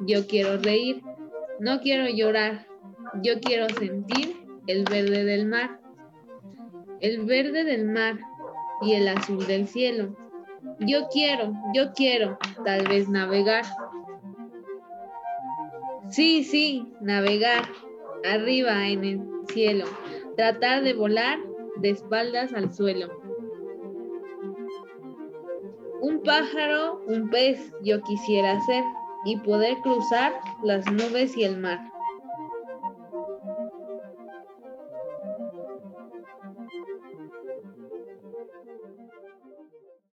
yo quiero reír, no quiero llorar, yo quiero sentir el verde del mar, el verde del mar y el azul del cielo. Yo quiero, yo quiero, tal vez navegar. Sí, sí, navegar, arriba en el cielo, tratar de volar de espaldas al suelo. Un pájaro, un pez yo quisiera ser y poder cruzar las nubes y el mar.